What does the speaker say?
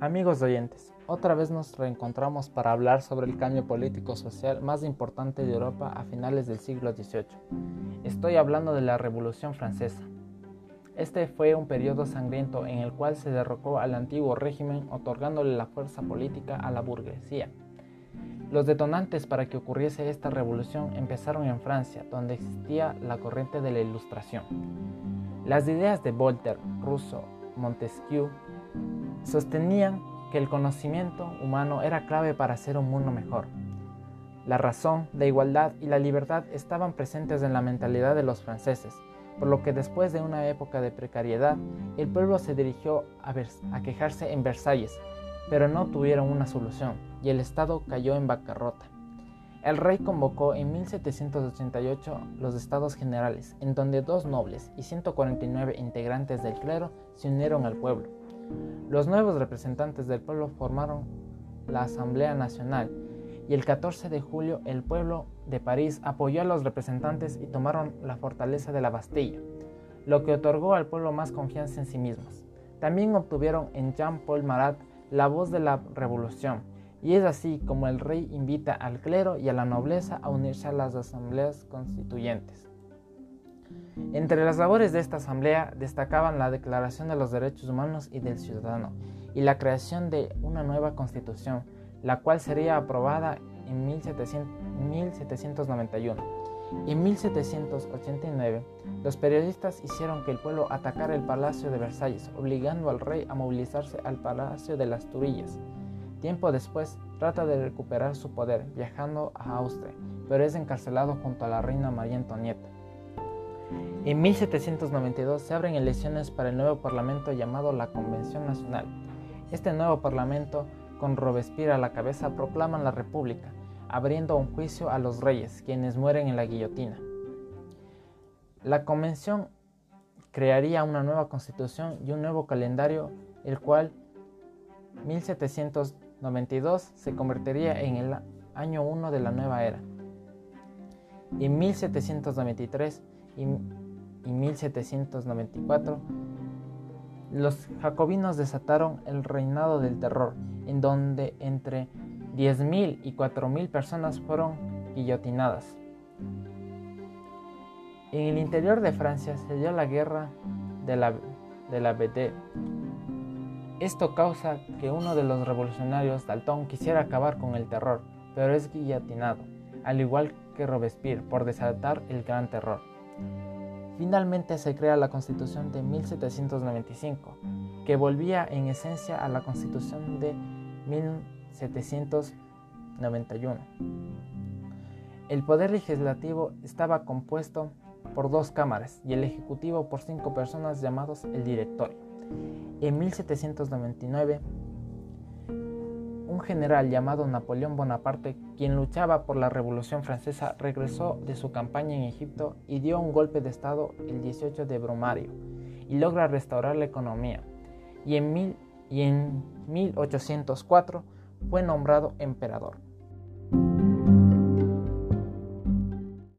Amigos oyentes, otra vez nos reencontramos para hablar sobre el cambio político-social más importante de Europa a finales del siglo XVIII. Estoy hablando de la Revolución Francesa. Este fue un periodo sangriento en el cual se derrocó al antiguo régimen otorgándole la fuerza política a la burguesía. Los detonantes para que ocurriese esta revolución empezaron en Francia, donde existía la corriente de la Ilustración. Las ideas de Voltaire, Rousseau, Montesquieu sostenían que el conocimiento humano era clave para hacer un mundo mejor. La razón, la igualdad y la libertad estaban presentes en la mentalidad de los franceses, por lo que después de una época de precariedad, el pueblo se dirigió a, quejarse en Versalles, pero no tuvieron una solución y el Estado cayó en bancarrota. El rey convocó en 1788 los estados generales, en donde dos nobles y 149 integrantes del clero se unieron al pueblo. Los nuevos representantes del pueblo formaron la Asamblea Nacional y el 14 de julio el pueblo de París apoyó a los representantes y tomaron la fortaleza de la Bastilla, lo que otorgó al pueblo más confianza en sí mismos. También obtuvieron en Jean-Paul Marat la voz de la revolución, y es así como el rey invita al clero y a la nobleza a unirse a las asambleas constituyentes. Entre las labores de esta asamblea destacaban la Declaración de los Derechos Humanos y del Ciudadano y la creación de una nueva constitución, la cual sería aprobada en 1791. En 1789, los periodistas hicieron que el pueblo atacara el Palacio de Versalles, obligando al rey a movilizarse al Palacio de las Turillas. Tiempo después, trata de recuperar su poder viajando a Austria, pero es encarcelado junto a la reina María Antonieta. En 1792 se abren elecciones para el nuevo parlamento llamado la Convención Nacional. Este nuevo parlamento, con Robespierre a la cabeza, proclaman la República, abriendo un juicio a los reyes, quienes mueren en la guillotina. La convención crearía una nueva constitución y un nuevo calendario, el cual 1792 se convertiría en el año 1 de la nueva era. En 1793 y, 1794, los jacobinos desataron el reinado del terror, en donde entre 10.000 y 4.000 personas fueron guillotinadas. En el interior de Francia se dio la guerra de la, de la BD. Esto causa que uno de los revolucionarios, Dalton, quisiera acabar con el terror, pero es guillotinado, al igual que Robespierre, por desatar el gran terror. Finalmente se crea la Constitución de 1795, que volvía en esencia a la Constitución de 1791. El poder legislativo estaba compuesto por dos cámaras y el ejecutivo por cinco personas llamados el directorio. En 1799 general llamado Napoleón Bonaparte, quien luchaba por la Revolución Francesa, regresó de su campaña en Egipto y dio un golpe de Estado el 18 de Brumario y logra restaurar la economía. Y en, y en 1804 fue nombrado emperador.